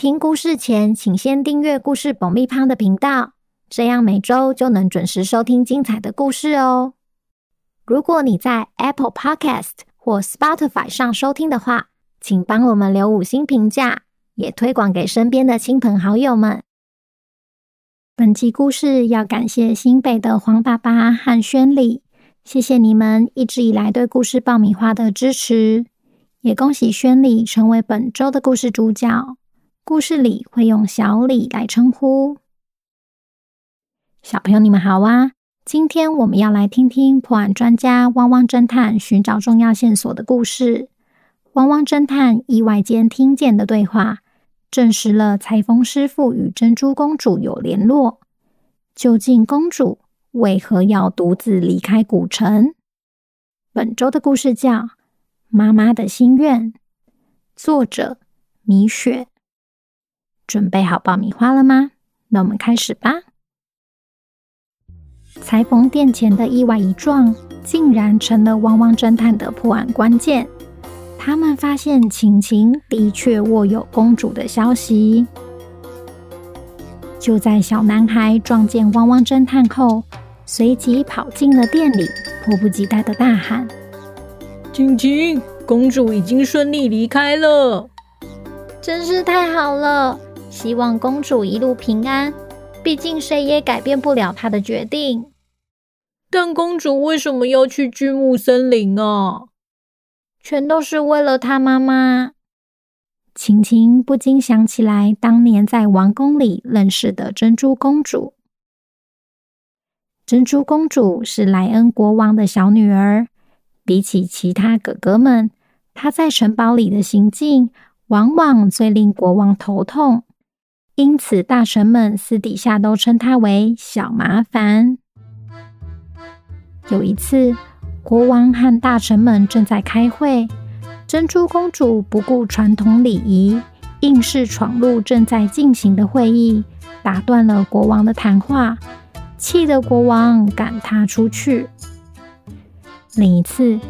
听故事前，请先订阅故事爆米花的频道，这样每周就能准时收听精彩的故事哦。如果你在 Apple Podcast 或 Spotify 上收听的话，请帮我们留五星评价，也推广给身边的亲朋好友们。本集故事要感谢新北的黄爸爸和轩里，谢谢你们一直以来对故事爆米花的支持，也恭喜轩里成为本周的故事主角。故事里会用小李来称呼。小朋友，你们好啊！今天我们要来听听破案专家汪汪侦探寻找重要线索的故事。汪汪侦探意外间听见的对话，证实了裁缝师傅与珍珠公主有联络。究竟公主为何要独自离开古城？本周的故事叫《妈妈的心愿》，作者米雪。准备好爆米花了吗？那我们开始吧。裁缝店前的意外一撞，竟然成了汪汪侦探的破案关键。他们发现晴晴的确握有公主的消息。就在小男孩撞见汪汪侦探后，随即跑进了店里，迫不及待的大喊：“晴晴，公主已经顺利离开了，真是太好了！”希望公主一路平安，毕竟谁也改变不了她的决定。但公主为什么要去巨木森林啊？全都是为了她妈妈。晴晴不禁想起来当年在王宫里认识的珍珠公主。珍珠公主是莱恩国王的小女儿，比起其他哥哥们，她在城堡里的行径往往最令国王头痛。因此，大臣们私底下都称她为小麻烦。有一次，国王和大臣们正在开会，珍珠公主不顾传统礼仪，硬是闯入正在进行的会议，打断了国王的谈话，气得国王赶她出去。另一次，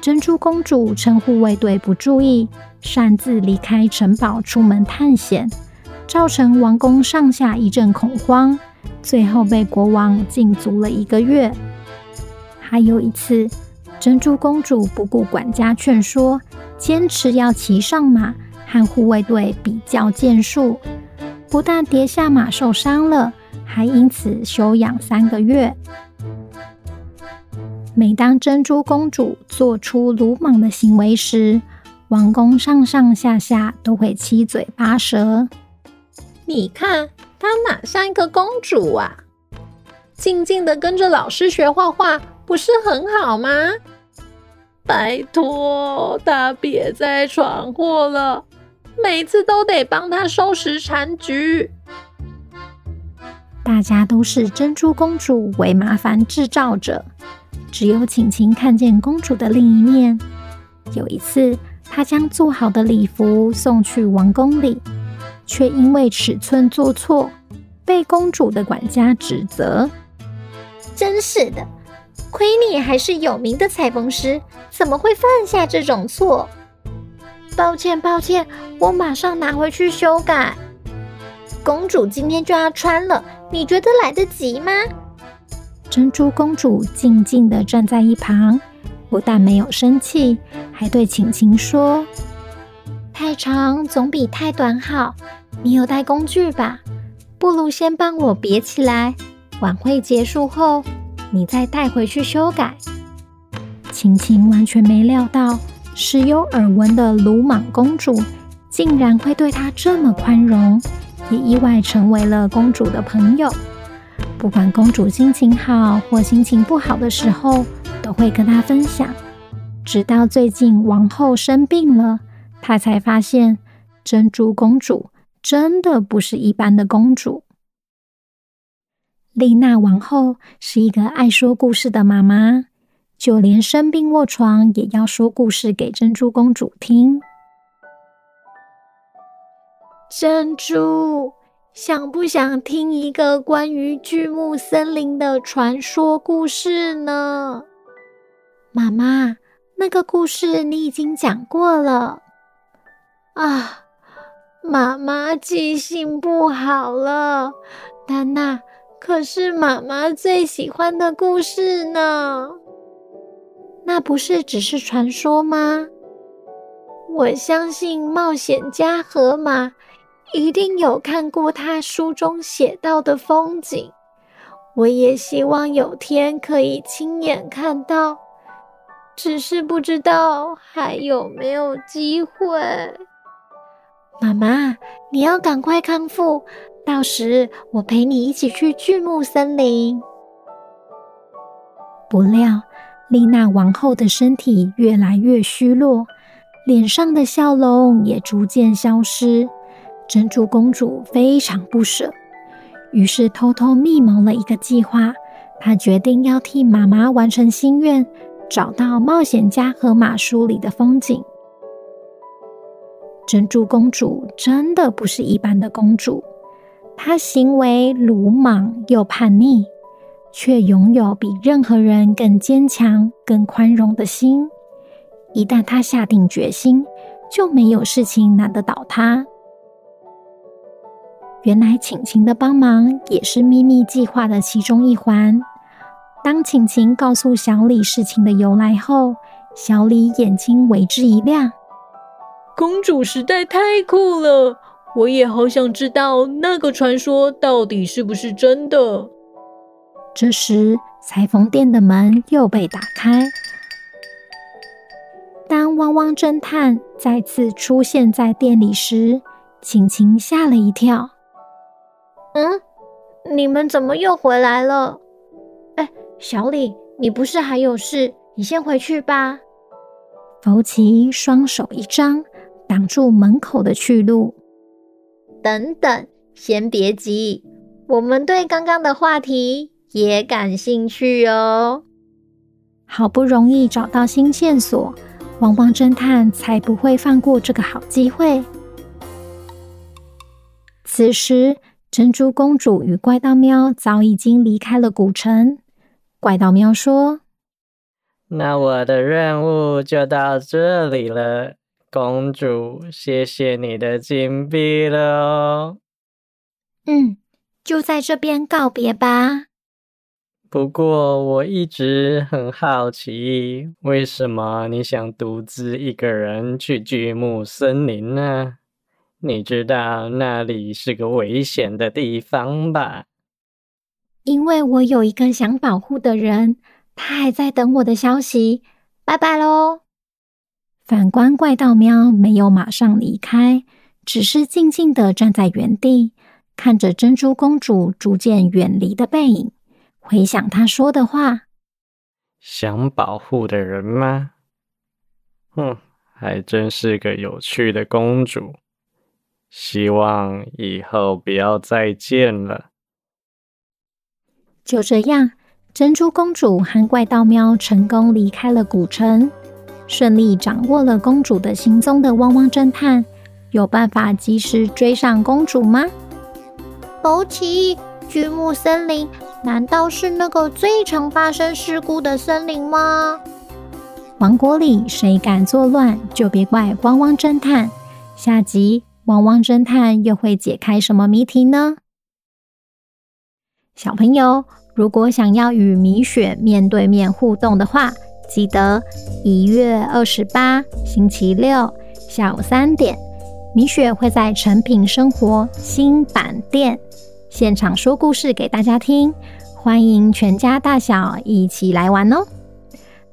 珍珠公主趁护卫队不注意，擅自离开城堡，出门探险。造成王宫上下一阵恐慌，最后被国王禁足了一个月。还有一次，珍珠公主不顾管家劝说，坚持要骑上马和护卫队比较剑术，不但跌下马受伤了，还因此休养三个月。每当珍珠公主做出鲁莽的行为时，王宫上上下下都会七嘴八舌。你看，她哪像一个公主啊？静静的跟着老师学画画，不是很好吗？拜托，她别再闯祸了，每次都得帮她收拾残局。大家都视珍珠公主为麻烦制造者，只有晴晴看见公主的另一面。有一次，她将做好的礼服送去王宫里。却因为尺寸做错，被公主的管家指责。真是的，亏你还是有名的裁缝师，怎么会犯下这种错？抱歉，抱歉，我马上拿回去修改。公主今天就要穿了，你觉得来得及吗？珍珠公主静静地站在一旁，不但没有生气，还对晴晴说：“太长总比太短好。”你有带工具吧？不如先帮我别起来，晚会结束后，你再带回去修改。晴晴完全没料到，时有耳闻的鲁莽公主竟然会对她这么宽容，也意外成为了公主的朋友。不管公主心情好或心情不好的时候，都会跟她分享。直到最近王后生病了，她才发现珍珠公主。真的不是一般的公主。丽娜王后是一个爱说故事的妈妈，就连生病卧床也要说故事给珍珠公主听。珍珠，想不想听一个关于巨木森林的传说故事呢？妈妈，那个故事你已经讲过了。啊，妈妈记性不好了，但那可是妈妈最喜欢的故事呢。那不是只是传说吗？我相信冒险家河马。一定有看过他书中写到的风景，我也希望有天可以亲眼看到，只是不知道还有没有机会。妈妈，你要赶快康复，到时我陪你一起去巨木森林。不料，丽娜王后的身体越来越虚弱，脸上的笑容也逐渐消失。珍珠公主非常不舍，于是偷偷密谋了一个计划。她决定要替妈妈完成心愿，找到冒险家河马书里的风景。珍珠公主真的不是一般的公主，她行为鲁莽又叛逆，却拥有比任何人更坚强、更宽容的心。一旦她下定决心，就没有事情难得倒她。原来晴晴的帮忙也是秘密计划的其中一环。当晴晴告诉小李事情的由来后，小李眼睛为之一亮。公主实在太酷了，我也好想知道那个传说到底是不是真的。这时，裁缝店的门又被打开。当汪汪侦探再次出现在店里时，晴晴吓了一跳。嗯，你们怎么又回来了？哎，小李，你不是还有事？你先回去吧。福奇双手一张，挡住门口的去路。等等，先别急，我们对刚刚的话题也感兴趣哦。好不容易找到新线索，汪汪侦探才不会放过这个好机会。此时。珍珠公主与怪盗喵早已经离开了古城。怪盗喵说：“那我的任务就到这里了，公主，谢谢你的金币了哦。”“嗯，就在这边告别吧。”“不过我一直很好奇，为什么你想独自一个人去巨木森林呢？”你知道那里是个危险的地方吧？因为我有一个想保护的人，他还在等我的消息。拜拜喽！反观怪盗喵没有马上离开，只是静静的站在原地，看着珍珠公主逐渐远离的背影，回想她说的话：“想保护的人吗？哼，还真是个有趣的公主。”希望以后不要再见了。就这样，珍珠公主和怪盗喵成功离开了古城，顺利掌握了公主的行踪的汪汪侦探，有办法及时追上公主吗？宝奇，巨木森林难道是那个最常发生事故的森林吗？王国里谁敢作乱，就别怪汪汪侦探。下集。汪汪侦探又会解开什么谜题呢？小朋友，如果想要与米雪面对面互动的话，记得一月二十八星期六下午三点，米雪会在成品生活新版店现场说故事给大家听，欢迎全家大小一起来玩哦。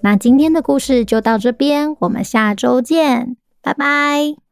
那今天的故事就到这边，我们下周见，拜拜。